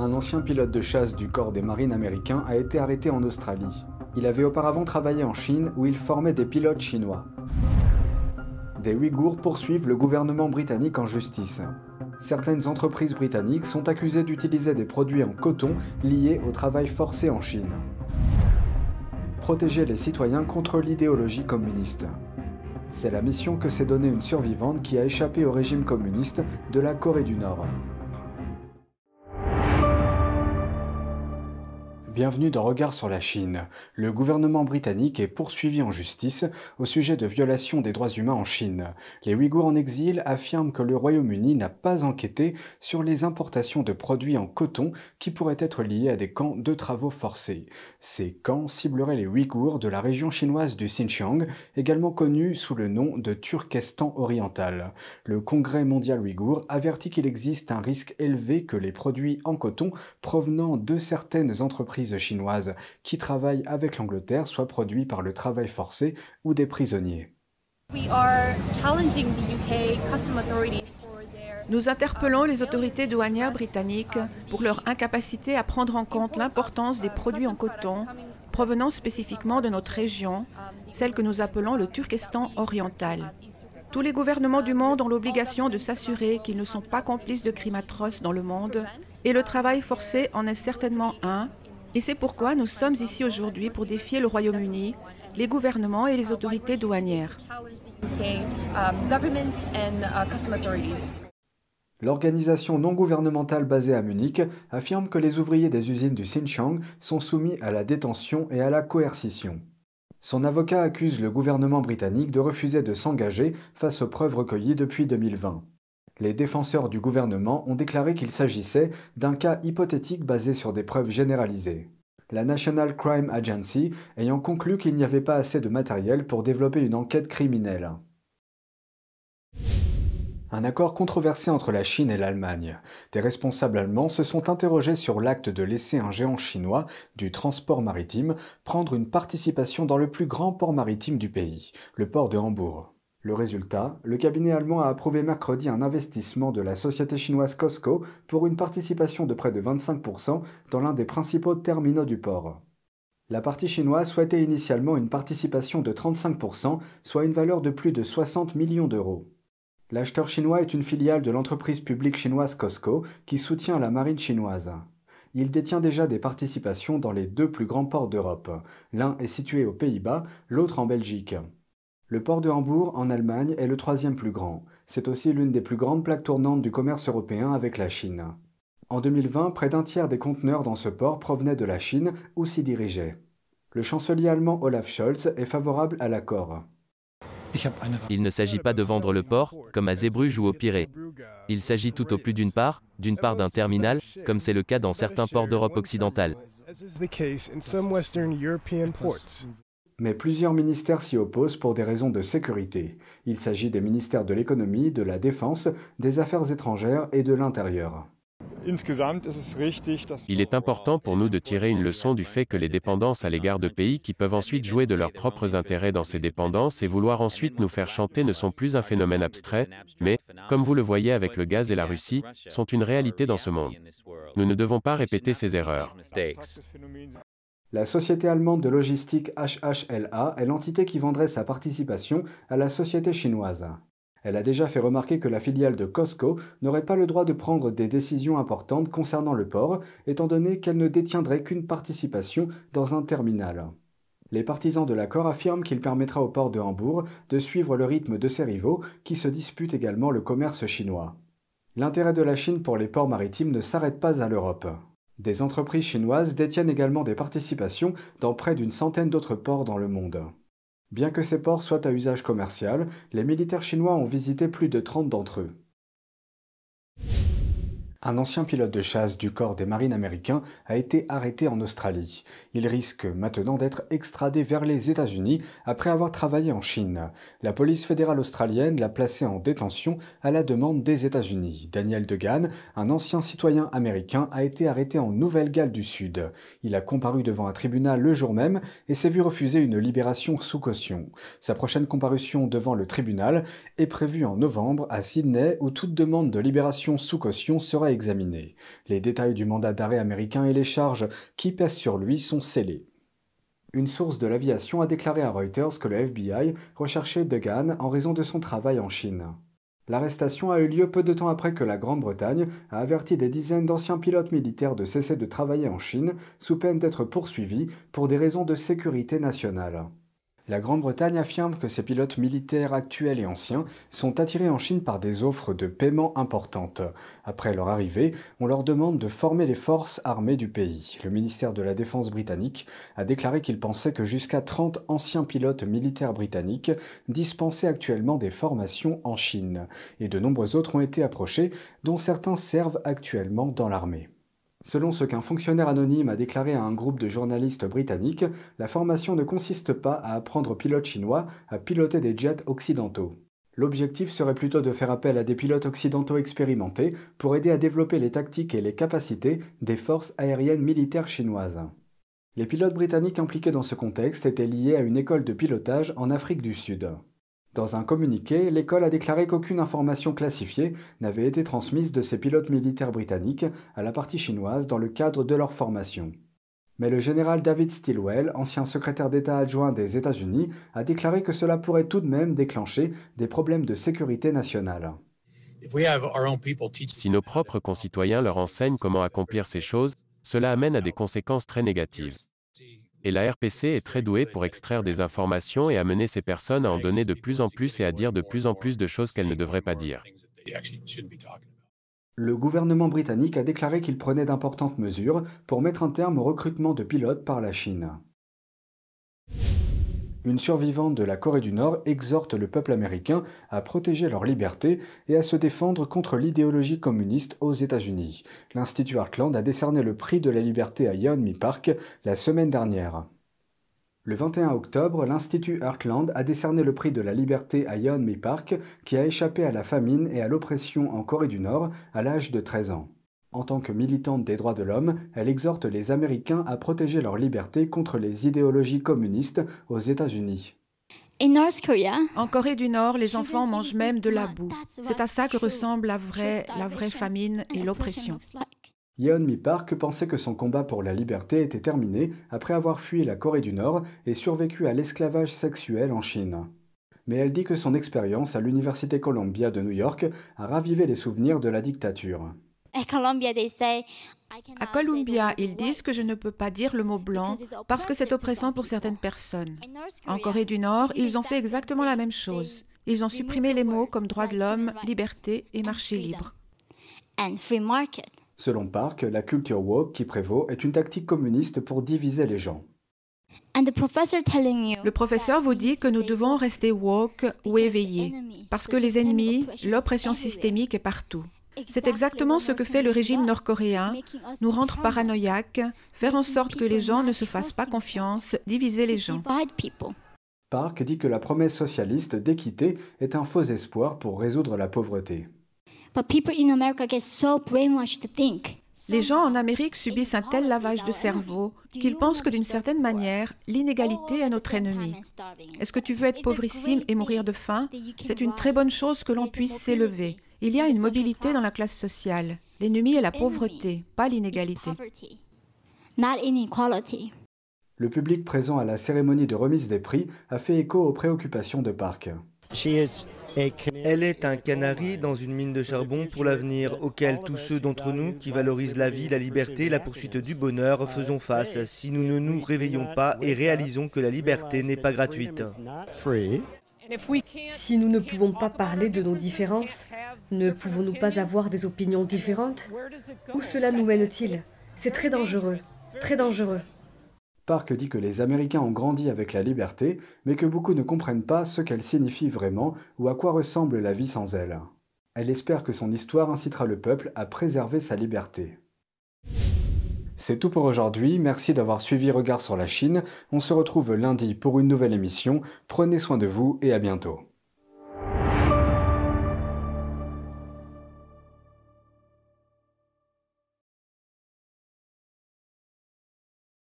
Un ancien pilote de chasse du corps des marines américains a été arrêté en Australie. Il avait auparavant travaillé en Chine où il formait des pilotes chinois. Des Ouïghours poursuivent le gouvernement britannique en justice. Certaines entreprises britanniques sont accusées d'utiliser des produits en coton liés au travail forcé en Chine. Protéger les citoyens contre l'idéologie communiste. C'est la mission que s'est donnée une survivante qui a échappé au régime communiste de la Corée du Nord. Bienvenue dans Regard sur la Chine. Le gouvernement britannique est poursuivi en justice au sujet de violations des droits humains en Chine. Les Ouïghours en exil affirment que le Royaume-Uni n'a pas enquêté sur les importations de produits en coton qui pourraient être liés à des camps de travaux forcés. Ces camps cibleraient les Ouïghours de la région chinoise du Xinjiang, également connue sous le nom de Turkestan oriental. Le Congrès mondial ouïghour avertit qu'il existe un risque élevé que les produits en coton provenant de certaines entreprises chinoises qui travaillent avec l'Angleterre soient produits par le travail forcé ou des prisonniers. Nous interpellons les autorités douanières britanniques pour leur incapacité à prendre en compte l'importance des produits en coton provenant spécifiquement de notre région, celle que nous appelons le Turkestan oriental. Tous les gouvernements du monde ont l'obligation de s'assurer qu'ils ne sont pas complices de crimes atroces dans le monde, et le travail forcé en est certainement un, et c'est pourquoi nous sommes ici aujourd'hui pour défier le Royaume-Uni, les gouvernements et les autorités douanières. L'organisation non gouvernementale basée à Munich affirme que les ouvriers des usines du Xinjiang sont soumis à la détention et à la coercition. Son avocat accuse le gouvernement britannique de refuser de s'engager face aux preuves recueillies depuis 2020. Les défenseurs du gouvernement ont déclaré qu'il s'agissait d'un cas hypothétique basé sur des preuves généralisées. La National Crime Agency ayant conclu qu'il n'y avait pas assez de matériel pour développer une enquête criminelle. Un accord controversé entre la Chine et l'Allemagne. Des responsables allemands se sont interrogés sur l'acte de laisser un géant chinois du transport maritime prendre une participation dans le plus grand port maritime du pays, le port de Hambourg. Le résultat, le cabinet allemand a approuvé mercredi un investissement de la société chinoise Costco pour une participation de près de 25% dans l'un des principaux terminaux du port. La partie chinoise souhaitait initialement une participation de 35%, soit une valeur de plus de 60 millions d'euros. L'acheteur chinois est une filiale de l'entreprise publique chinoise Costco qui soutient la marine chinoise. Il détient déjà des participations dans les deux plus grands ports d'Europe. L'un est situé aux Pays-Bas, l'autre en Belgique. Le port de Hambourg, en Allemagne, est le troisième plus grand. C'est aussi l'une des plus grandes plaques tournantes du commerce européen avec la Chine. En 2020, près d'un tiers des conteneurs dans ce port provenaient de la Chine ou s'y dirigeaient. Le chancelier allemand Olaf Scholz est favorable à l'accord. Il ne s'agit pas de vendre le port, comme à Zeebrugge ou au Pirée. Il s'agit tout au plus d'une part, d'une part d'un terminal, comme c'est le cas dans certains ports d'Europe occidentale mais plusieurs ministères s'y opposent pour des raisons de sécurité. Il s'agit des ministères de l'économie, de la défense, des affaires étrangères et de l'intérieur. Il est important pour nous de tirer une leçon du fait que les dépendances à l'égard de pays qui peuvent ensuite jouer de leurs propres intérêts dans ces dépendances et vouloir ensuite nous faire chanter ne sont plus un phénomène abstrait, mais, comme vous le voyez avec le gaz et la Russie, sont une réalité dans ce monde. Nous ne devons pas répéter ces erreurs. La société allemande de logistique HHLA est l'entité qui vendrait sa participation à la société chinoise. Elle a déjà fait remarquer que la filiale de Costco n'aurait pas le droit de prendre des décisions importantes concernant le port, étant donné qu'elle ne détiendrait qu'une participation dans un terminal. Les partisans de l'accord affirment qu'il permettra au port de Hambourg de suivre le rythme de ses rivaux qui se disputent également le commerce chinois. L'intérêt de la Chine pour les ports maritimes ne s'arrête pas à l'Europe. Des entreprises chinoises détiennent également des participations dans près d'une centaine d'autres ports dans le monde. Bien que ces ports soient à usage commercial, les militaires chinois ont visité plus de 30 d'entre eux. Un ancien pilote de chasse du corps des marines américains a été arrêté en Australie. Il risque maintenant d'être extradé vers les États-Unis après avoir travaillé en Chine. La police fédérale australienne l'a placé en détention à la demande des États-Unis. Daniel Degan, un ancien citoyen américain, a été arrêté en Nouvelle-Galles du Sud. Il a comparu devant un tribunal le jour même et s'est vu refuser une libération sous caution. Sa prochaine comparution devant le tribunal est prévue en novembre à Sydney où toute demande de libération sous caution sera Les détails du mandat d'arrêt américain et les charges qui pèsent sur lui sont scellés. Une source de l'aviation a déclaré à Reuters que le FBI recherchait Degan en raison de son travail en Chine. L'arrestation a eu lieu peu de temps après que la Grande-Bretagne a averti des dizaines d'anciens pilotes militaires de cesser de travailler en Chine sous peine d'être poursuivis pour des raisons de sécurité nationale. La Grande-Bretagne affirme que ses pilotes militaires actuels et anciens sont attirés en Chine par des offres de paiement importantes. Après leur arrivée, on leur demande de former les forces armées du pays. Le ministère de la Défense britannique a déclaré qu'il pensait que jusqu'à 30 anciens pilotes militaires britanniques dispensaient actuellement des formations en Chine, et de nombreux autres ont été approchés, dont certains servent actuellement dans l'armée. Selon ce qu'un fonctionnaire anonyme a déclaré à un groupe de journalistes britanniques, la formation ne consiste pas à apprendre aux pilotes chinois à piloter des jets occidentaux. L'objectif serait plutôt de faire appel à des pilotes occidentaux expérimentés pour aider à développer les tactiques et les capacités des forces aériennes militaires chinoises. Les pilotes britanniques impliqués dans ce contexte étaient liés à une école de pilotage en Afrique du Sud. Dans un communiqué, l'école a déclaré qu'aucune information classifiée n'avait été transmise de ces pilotes militaires britanniques à la partie chinoise dans le cadre de leur formation. Mais le général David Stilwell, ancien secrétaire d'État adjoint des États-Unis, a déclaré que cela pourrait tout de même déclencher des problèmes de sécurité nationale. Si nos propres concitoyens leur enseignent comment accomplir ces choses, cela amène à des conséquences très négatives. Et la RPC est très douée pour extraire des informations et amener ces personnes à en donner de plus en plus et à dire de plus en plus de choses qu'elles ne devraient pas dire. Le gouvernement britannique a déclaré qu'il prenait d'importantes mesures pour mettre un terme au recrutement de pilotes par la Chine. Une survivante de la Corée du Nord exhorte le peuple américain à protéger leur liberté et à se défendre contre l'idéologie communiste aux États-Unis. L'Institut Heartland a décerné le prix de la liberté à Yeonmi Park la semaine dernière. Le 21 octobre, l'Institut Heartland a décerné le prix de la liberté à Yeonmi Park, qui a échappé à la famine et à l'oppression en Corée du Nord à l'âge de 13 ans. En tant que militante des droits de l'homme, elle exhorte les Américains à protéger leur liberté contre les idéologies communistes aux États-Unis. En Corée du Nord, les enfants mangent même de la boue. C'est à ça que ressemble la vraie, la vraie famine et l'oppression. Yeon Mi Park pensait que son combat pour la liberté était terminé après avoir fui la Corée du Nord et survécu à l'esclavage sexuel en Chine. Mais elle dit que son expérience à l'Université Columbia de New York a ravivé les souvenirs de la dictature. À Columbia, ils disent que je ne peux pas dire le mot blanc parce que c'est oppressant pour certaines personnes. En Corée du Nord, ils ont fait exactement la même chose. Ils ont supprimé les mots comme droit de l'homme, liberté et marché libre. Selon Park, la culture woke qui prévaut est une tactique communiste pour diviser les gens. Le professeur vous dit que nous devons rester woke ou éveillés, parce que les ennemis, l'oppression systémique est partout. C'est exactement ce que fait le régime nord-coréen, nous rendre paranoïaques, faire en sorte que les gens ne se fassent pas confiance, diviser les gens. Park dit que la promesse socialiste d'équité est un faux espoir pour résoudre la pauvreté. Les gens en Amérique subissent un tel lavage de cerveau qu'ils pensent que d'une certaine manière, l'inégalité est notre ennemi. Est-ce que tu veux être pauvrissime et mourir de faim? C'est une très bonne chose que l'on puisse s'élever. Il y a une mobilité dans la classe sociale. L'ennemi est la pauvreté, pas l'inégalité. Le public présent à la cérémonie de remise des prix a fait écho aux préoccupations de Park. Elle est un canari dans une mine de charbon pour l'avenir auquel tous ceux d'entre nous qui valorisent la vie, la liberté, la poursuite du bonheur faisons face si nous ne nous réveillons pas et réalisons que la liberté n'est pas gratuite. Si nous ne pouvons pas parler de nos différences, ne pouvons-nous pas avoir des opinions différentes? Où cela nous mène-t-il? C'est très dangereux, très dangereux. Park dit que les Américains ont grandi avec la liberté, mais que beaucoup ne comprennent pas ce qu'elle signifie vraiment ou à quoi ressemble la vie sans elle. Elle espère que son histoire incitera le peuple à préserver sa liberté. C'est tout pour aujourd'hui, merci d'avoir suivi Regard sur la Chine. On se retrouve lundi pour une nouvelle émission. Prenez soin de vous et à bientôt.